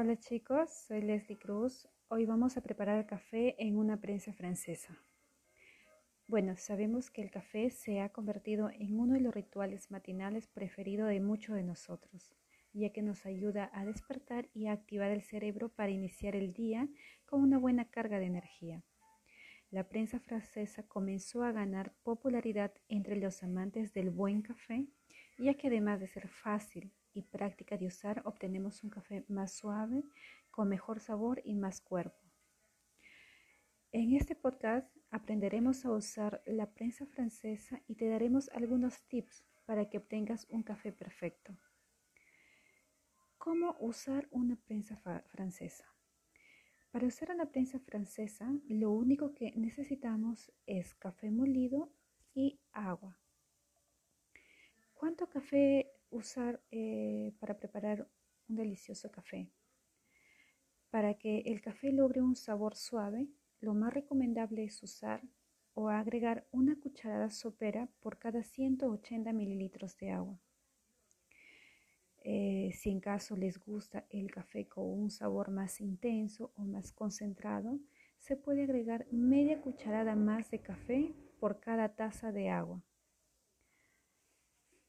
Hola chicos, soy Leslie Cruz. Hoy vamos a preparar café en una prensa francesa. Bueno, sabemos que el café se ha convertido en uno de los rituales matinales preferidos de muchos de nosotros, ya que nos ayuda a despertar y a activar el cerebro para iniciar el día con una buena carga de energía. La prensa francesa comenzó a ganar popularidad entre los amantes del buen café, ya que además de ser fácil y práctica de usar, obtenemos un café más suave, con mejor sabor y más cuerpo. En este podcast aprenderemos a usar la prensa francesa y te daremos algunos tips para que obtengas un café perfecto. ¿Cómo usar una prensa francesa? Para usar una prensa francesa, lo único que necesitamos es café molido y agua. ¿Cuánto café usar eh, para preparar un delicioso café. Para que el café logre un sabor suave, lo más recomendable es usar o agregar una cucharada sopera por cada 180 mililitros de agua. Eh, si en caso les gusta el café con un sabor más intenso o más concentrado, se puede agregar media cucharada más de café por cada taza de agua.